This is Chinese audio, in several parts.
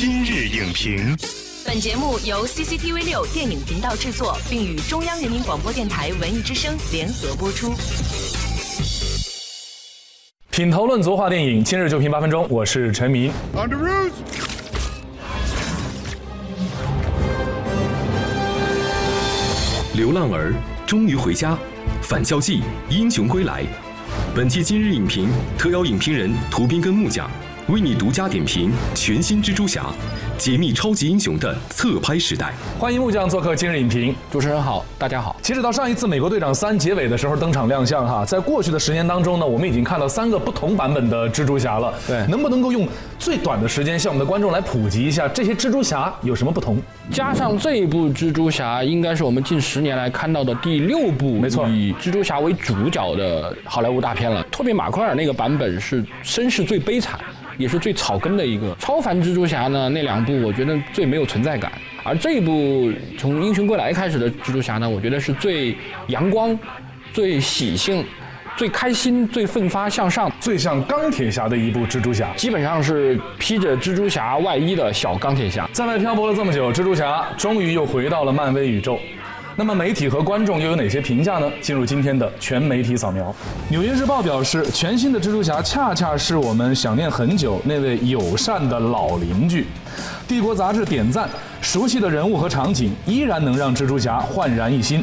今日影评，本节目由 CCTV 六电影频道制作，并与中央人民广播电台文艺之声联合播出。品头论足话电影，今日就评八分钟，我是陈明。On! 流浪儿终于回家，返校季英雄归来。本期今日影评特邀影评人涂斌跟木匠为你独家点评全新蜘蛛侠，解密超级英雄的侧拍时代。欢迎木匠做客今日影评。主持人好，大家好。截止到上一次《美国队长三》结尾的时候登场亮相哈，在过去的十年当中呢，我们已经看到三个不同版本的蜘蛛侠了。对能不能够用最短的时间向我们的观众来普及一下这些蜘蛛侠有什么不同？加上这一部蜘蛛侠，应该是我们近十年来看到的第六部没错以蜘蛛侠为主角的好莱坞大片了。托比马奎尔那个版本是身世最悲惨。也是最草根的一个超凡蜘蛛侠呢，那两部我觉得最没有存在感，而这一部从英雄归来开始的蜘蛛侠呢，我觉得是最阳光、最喜庆、最开心、最奋发向上，最像钢铁侠的一部蜘蛛侠。基本上是披着蜘蛛侠外衣的小钢铁侠。在外漂泊了这么久，蜘蛛侠终于又回到了漫威宇宙。那么媒体和观众又有哪些评价呢？进入今天的全媒体扫描。《纽约日报》表示，全新的蜘蛛侠恰恰是我们想念很久那位友善的老邻居。《帝国》杂志点赞，熟悉的人物和场景依然能让蜘蛛侠焕然一新。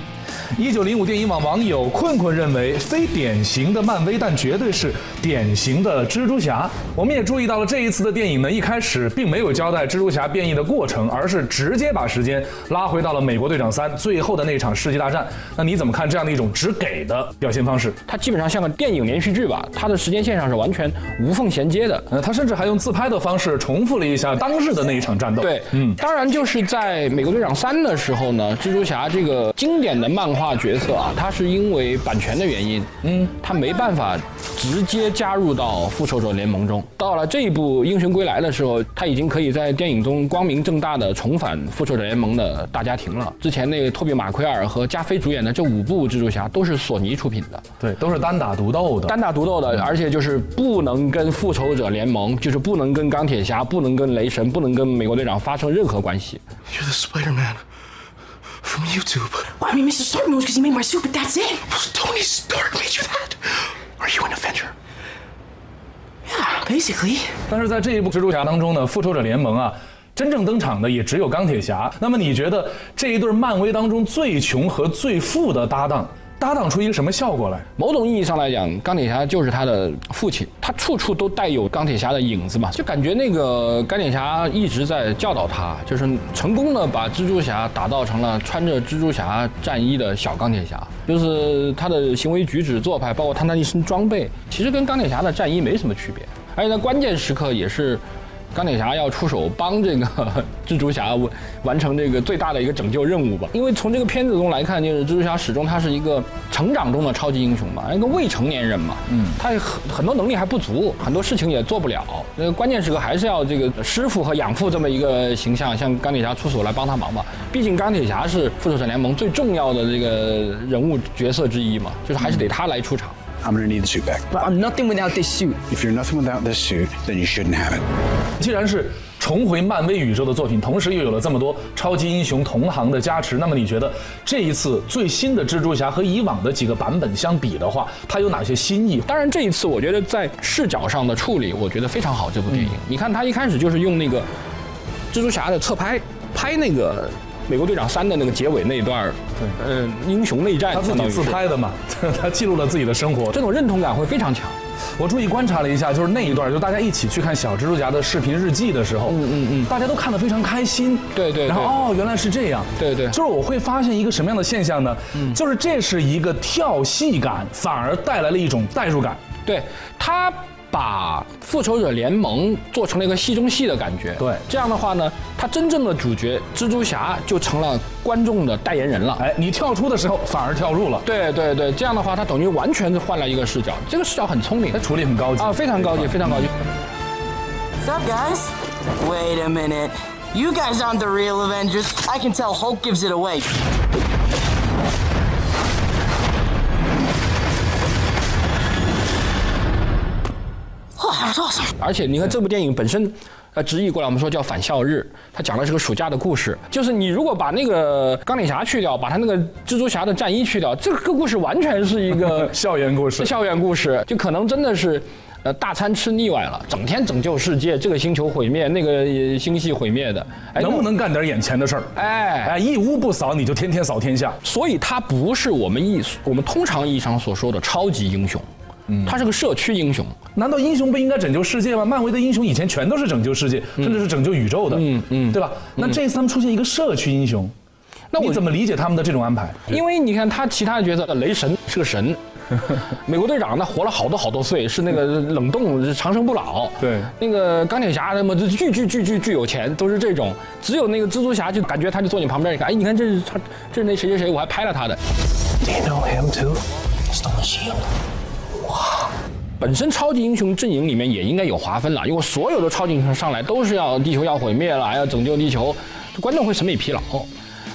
一九零五电影网网友困困认为，非典型的漫威，但绝对是典型的蜘蛛侠。我们也注意到了这一次的电影呢，一开始并没有交代蜘蛛侠变异的过程，而是直接把时间拉回到了《美国队长三》最后的那场世纪大战。那你怎么看这样的一种只给的表现方式？它基本上像个电影连续剧吧，它的时间线上是完全无缝衔接的。呃，他甚至还用自拍的方式重复了一下当日的那一场战斗。对，嗯，当然就是在美国队长三的时候呢，蜘蛛侠这个经典的漫画角色啊，他是因为版权的原因，嗯，他没办法直接加入到复仇者联盟中。到了这一部英雄归来的时候，他已经可以在电影中光明正大的重返复仇者联盟的大家庭了。之前那个托比马奎尔和加菲主演的这五部蜘蛛侠都是索尼出品的，对，都是单打独斗的。单打独斗的，而且就是不能跟复仇者联盟，就是不能跟钢铁侠，不能跟雷神，不能跟美国队长发生任何关系。You're the Spider Man from YouTube. Well, I mean, Mr. Stark knows because he made my suit, but that's it. Well, Tony Stark made you that. Are you an Avenger? Yeah, basically. 但是在这一部蜘蛛侠当中呢，复仇者联盟啊，真正登场的也只有钢铁侠。那么你觉得这一对漫威当中最穷和最富的搭档，搭档出一个什么效果来？某种意义上来讲，钢铁侠就是他的父亲，他处处都带有钢铁侠的影子嘛，就感觉那个钢铁侠一直在教导他，就是成功的把蜘蛛侠打造成了穿着蜘蛛侠战衣的小钢铁侠，就是他的行为举止做派，包括他那一身装备，其实跟钢铁侠的战衣没什么区别，而且在关键时刻也是。钢铁侠要出手帮这个 蜘蛛侠完完成这个最大的一个拯救任务吧。因为从这个片子中来看，就是蜘蛛侠始终他是一个成长中的超级英雄嘛，一个未成年人嘛，嗯，他很很多能力还不足，很多事情也做不了。那个关键时刻还是要这个师傅和养父这么一个形象，像钢铁侠出手来帮他忙吧。毕竟钢铁侠是复仇者联盟最重要的这个人物角色之一嘛，就是还是得他来出场。I'm gonna need the suit back. But I'm nothing without this suit. If you're nothing without this suit, then you shouldn't have it. 既然是重回漫威宇宙的作品，同时又有了这么多超级英雄同行的加持，那么你觉得这一次最新的蜘蛛侠和以往的几个版本相比的话，它有哪些新意？当然，这一次我觉得在视角上的处理，我觉得非常好。这部电影，你看他一开始就是用那个蜘蛛侠的侧拍拍那个美国队长三的那个结尾那一段儿，对，呃，英雄内战，他自己自拍的嘛，他记录了自己的生活。这种认同感会非常强。我注意观察了一下，就是那一段，就大家一起去看小蜘蛛侠的视频日记的时候，嗯嗯嗯，大家都看得非常开心。对对对然后哦，原来是这样。对对就是我会发现一个什么样的现象呢？就是这是一个跳戏感，反而带来了一种代入感。对他把复仇者联盟做成了一个戏中戏的感觉。对这样的话呢，他真正的主角蜘蛛侠就成了观众的代言人了。哎，你跳出的时候反而跳入了，对对对，这样的话，他等于完全是换了一个视角，这个视角很聪明他处理很高级啊，非常高级，非常高级。What's up, guys? Wait a minute. You guys aren't the real Avengers. I can tell Hulk gives it away. That's awesome. 而且你看这部电影本身，呃，直译过来我们说叫《返校日》，它讲的是个暑假的故事。就是你如果把那个钢铁侠去掉，把他那个蜘蛛侠的战衣去掉，这个故事完全是一个 校园故事校园故事，就可能真的是。呃，大餐吃腻歪了，整天拯救世界，这个星球毁灭，那个星系毁灭的，哎，能不能干点眼前的事儿？哎哎，一屋不扫，你就天天扫天下。所以他不是我们意我们通常意义上所说的超级英雄，他是个社区英雄。难道英雄不应该拯救世界吗？漫威的英雄以前全都是拯救世界，甚至是拯救宇宙的，嗯嗯，对吧？那这次他们出现一个社区英雄，那我你怎么理解他们的这种安排？因为你看他其他的角色，雷神是个神，美国队长那活了好多好多岁，是那个冷冻长生不老。对那个钢铁侠他妈巨巨巨巨巨有钱，都是这种。只有那个蜘蛛侠就感觉他就坐你旁边，一看，哎，你看这是他，这是那谁谁谁，我还拍了他的。Do you know him too? Stole the shield. 本身超级英雄阵营里面也应该有划分了，因为所有的超级英雄上来都是要地球要毁灭了，要拯救地球，观众会审美疲劳。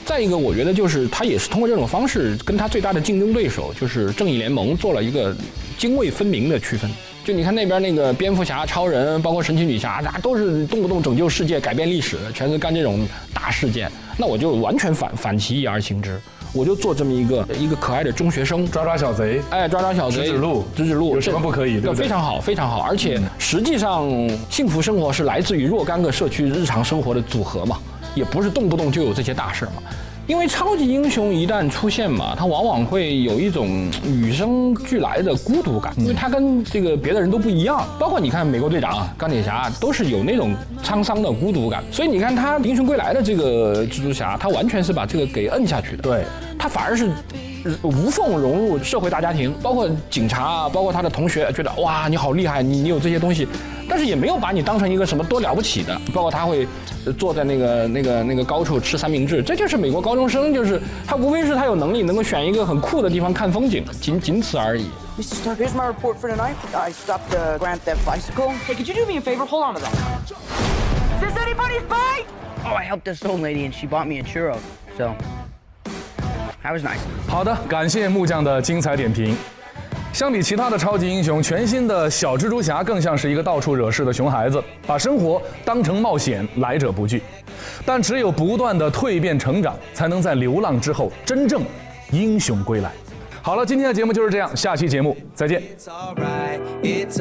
再一个，我觉得就是他也是通过这种方式跟他最大的竞争对手就是正义联盟做了一个泾渭分明的区分。就你看那边那个蝙蝠侠、超人，包括神奇女侠，大家都是动不动拯救世界、改变历史，全是干这种大事件。那我就完全反反其意而行之，我就做这么一个一个可爱的中学生，抓抓小贼，哎，抓抓小贼，指指路指指路，有什么不可以对非常好，非常好。而且实际上，幸福生活是来自于若干个社区日常生活的组合嘛，也不是动不动就有这些大事嘛。因为超级英雄一旦出现嘛，他往往会有一种与生俱来的孤独感，因为他跟这个别的人都不一样。包括你看美国队长、钢铁侠，都是有那种沧桑的孤独感。所以你看他《英雄归来》的这个蜘蛛侠，他完全是把这个给摁下去的。对，他反而是呃无缝融入社会大家庭，包括警察啊，包括他的同学，觉得哇你好厉害，你你有这些东西，但是也没有把你当成一个什么多了不起的。包括他会呃坐在那个那个那个高处吃三明治，这就是美国高中生，就是他无非是他有能力能够选一个很酷的地方看风景，仅仅此而已。Mr. Stark, here's my report for tonight. I stopped the Grand Theft Bicycle. Hey, could you do me a favor? Hold on to that. Is this anybody's bike? Oh, I helped this old lady and she bought me a churro. So, that was nice. 好的，感谢木匠的精彩点评。相比其他的超级英雄，全新的小蜘蛛侠更像是一个到处惹事的熊孩子，把生活当成冒险，来者不拒。但只有不断的蜕变成长，才能在流浪之后真正英雄归来。好了，今天的节目就是这样，下期节目再见。It's